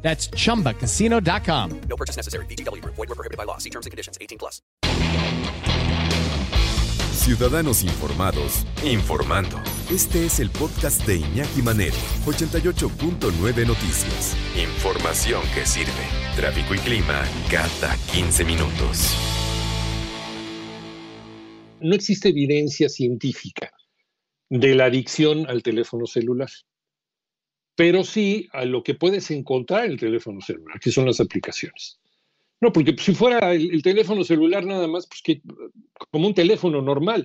That's chumbacasino.com. No purchase necessary. BGW. Void were prohibited by law. See terms and conditions. 18 plus. Ciudadanos informados, informando. Este es el podcast de Iñaki Manero, 88.9 Noticias. Información que sirve. Tráfico y clima cada 15 minutos. No existe evidencia científica de la adicción al teléfono celular pero sí a lo que puedes encontrar en el teléfono celular, que son las aplicaciones. No, porque si fuera el, teléfono celular nada más, pues que como un teléfono normal.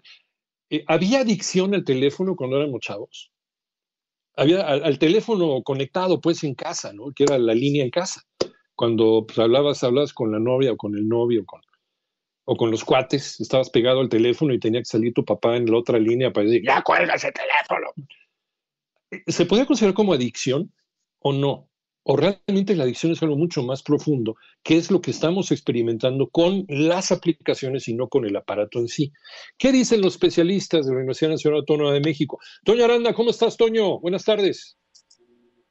Eh, ¿Había adicción al teléfono cuando éramos chavos? Había al, teléfono conectado, pues, en casa, ¿no? Que era la línea en casa. Cuando pues, hablabas, hablabas con la novia o con el novio con, o con los cuates, estabas pegado al teléfono y tenía que salir tu papá en la otra línea para decir, ya cuelga ese teléfono. ¿Se puede considerar como adicción o no? ¿O realmente la adicción es algo mucho más profundo, que es lo que estamos experimentando con las aplicaciones y no con el aparato en sí? ¿Qué dicen los especialistas de la Universidad Nacional Autónoma de México? Toño Aranda, ¿cómo estás, Toño? Buenas tardes.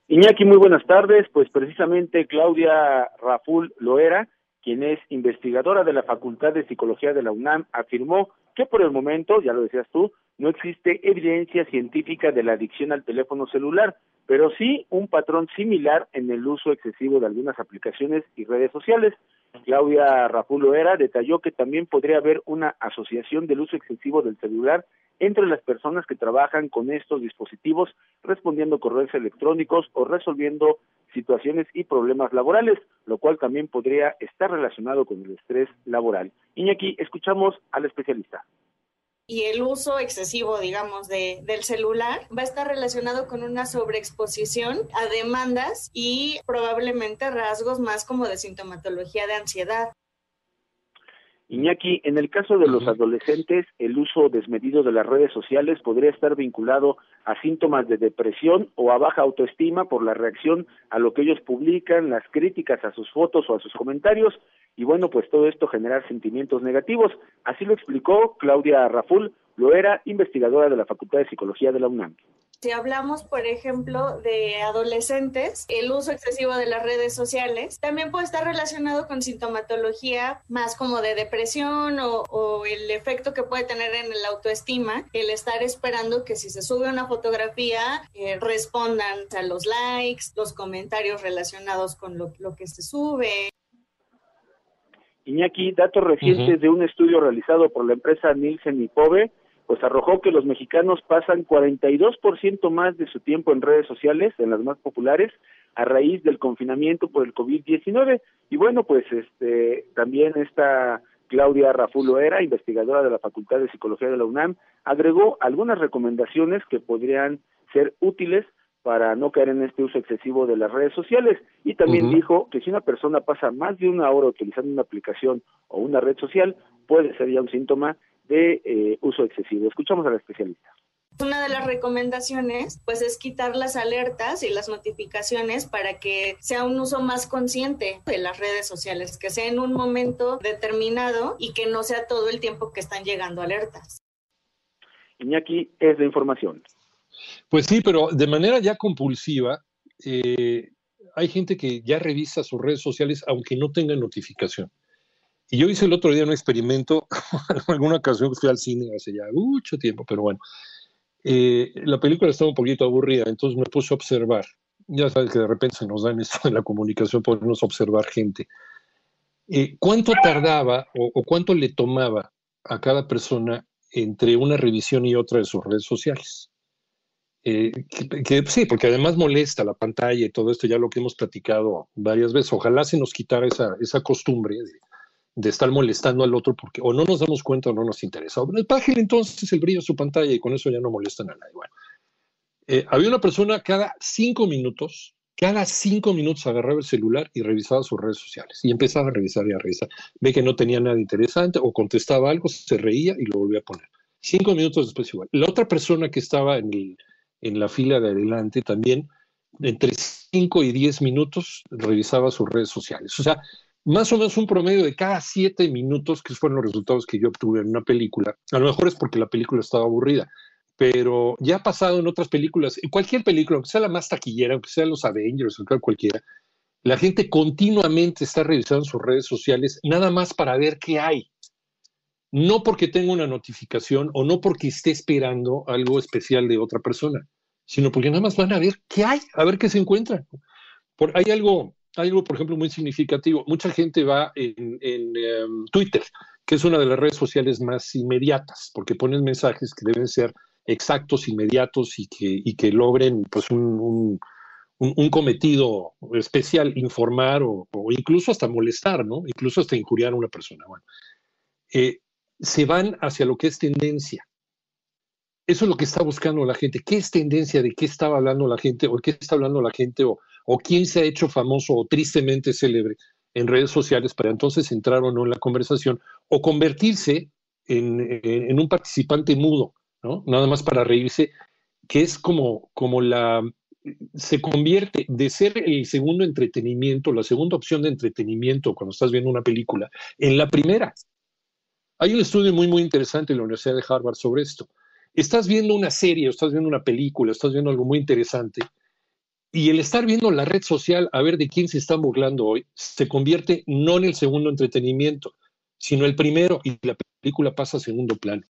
Iñaki, muy buenas tardes. Pues precisamente Claudia Raful Loera, quien es investigadora de la Facultad de Psicología de la UNAM, afirmó que por el momento, ya lo decías tú, no existe evidencia científica de la adicción al teléfono celular, pero sí un patrón similar en el uso excesivo de algunas aplicaciones y redes sociales. Claudia Rapulo Era detalló que también podría haber una asociación del uso excesivo del celular entre las personas que trabajan con estos dispositivos, respondiendo correos electrónicos o resolviendo situaciones y problemas laborales, lo cual también podría estar relacionado con el estrés laboral. Iñaki, escuchamos al especialista y el uso excesivo, digamos, de, del celular va a estar relacionado con una sobreexposición a demandas y probablemente rasgos más como de sintomatología de ansiedad. Iñaki, en el caso de los adolescentes, el uso desmedido de las redes sociales podría estar vinculado a síntomas de depresión o a baja autoestima por la reacción a lo que ellos publican, las críticas a sus fotos o a sus comentarios, y bueno, pues todo esto genera sentimientos negativos. Así lo explicó Claudia Raful, lo era investigadora de la Facultad de Psicología de la UNAM. Si hablamos, por ejemplo, de adolescentes, el uso excesivo de las redes sociales también puede estar relacionado con sintomatología más como de depresión o, el efecto que puede tener en el autoestima, el estar esperando que si se sube una fotografía eh, respondan a los likes, los comentarios relacionados con lo que se sube. Iñaki, datos recientes de un estudio realizado por la empresa Nielsen y Pove, pues arrojó que los mexicanos pasan 42% más de su tiempo en redes sociales, en las más populares, a raíz del confinamiento por el COVID-19. Y bueno, pues este también esta Claudia Rafulo era, investigadora de la Facultad de Psicología de la UNAM, agregó algunas recomendaciones que podrían ser útiles para no caer en este uso excesivo de las redes sociales. Y también dijo que si una persona pasa más de una hora utilizando una aplicación o una red social, puede ser ya un síntoma de eh, uso excesivo. Escuchamos a la especialista. Una de las recomendaciones, pues, es quitar las alertas y las notificaciones para que sea un uso más consciente de las redes sociales, que sea en un momento determinado y que no sea todo el tiempo que están llegando alertas. Iñaki, es de información. Pues sí, pero de manera ya compulsiva, eh, hay gente que ya revisa sus redes sociales aunque no tenga notificación. Y yo hice el otro día un experimento, en alguna ocasión fui al cine hace ya mucho tiempo, pero bueno, eh, la película estaba un poquito aburrida, entonces me puse a observar. Ya sabes que de repente se nos da en esto de la comunicación, podemos observar gente. Eh, ¿Cuánto tardaba o cuánto le tomaba a cada persona entre una revisión y otra de sus redes sociales? Eh, que, sí, porque además molesta la pantalla y todo esto, ya lo que hemos platicado varias veces. Ojalá se nos quitara esa, esa costumbre de, estar molestando al otro porque o no nos damos cuenta o no nos interesa. Bájale entonces el brillo de su pantalla y con eso ya no molestan a nadie. Bueno, eh, había una persona cada cinco minutos cada cinco minutos agarraba el celular y revisaba sus redes sociales. Y empezaba a revisar y a revisar. Ve que no tenía nada interesante o contestaba algo, se reía y lo volvía a poner. Cinco minutos después igual. La otra persona que estaba en, el, en la fila de adelante también, entre cinco y diez minutos, revisaba sus redes sociales. O sea, más o menos un promedio de cada siete minutos, que fueron los resultados que yo obtuve en una película. A lo mejor es porque la película estaba aburrida, pero ya ha pasado en otras películas, en cualquier película, aunque sea la más taquillera, aunque sea los Avengers o cualquiera, la gente continuamente está revisando sus redes sociales nada más para ver qué hay. No porque tenga una notificación o no porque esté esperando algo especial de otra persona, sino porque nada más van a ver qué hay, a ver qué se encuentra. Por, hay algo, algo, por ejemplo, muy significativo. Mucha gente va en, em, Twitter, que es una de las redes sociales más inmediatas, porque ponen mensajes que deben ser exactos, inmediatos y que, que logren pues, un, cometido especial, informar o, incluso hasta molestar, ¿no? Incluso hasta injuriar a una persona. Bueno, eh, se van hacia lo que es tendencia. Eso es lo que está buscando la gente. ¿Qué es tendencia? ¿De qué estaba hablando la gente? ¿O qué está hablando la gente? ¿O, o quién se ha hecho famoso o tristemente célebre en redes sociales para entonces entrar o no en la conversación? O convertirse en un participante mudo Nada más para reírse, que es como, como la, se convierte de ser el segundo entretenimiento, la segunda opción de entretenimiento cuando estás viendo una película, en la primera. Hay un estudio muy, muy interesante en la Universidad de Harvard sobre esto. Estás viendo una serie, estás viendo una película, estás viendo algo muy interesante, y el estar viendo la red social a ver de quién se está burlando hoy, se convierte no en el segundo entretenimiento, sino el primero, y la película pasa a segundo plano.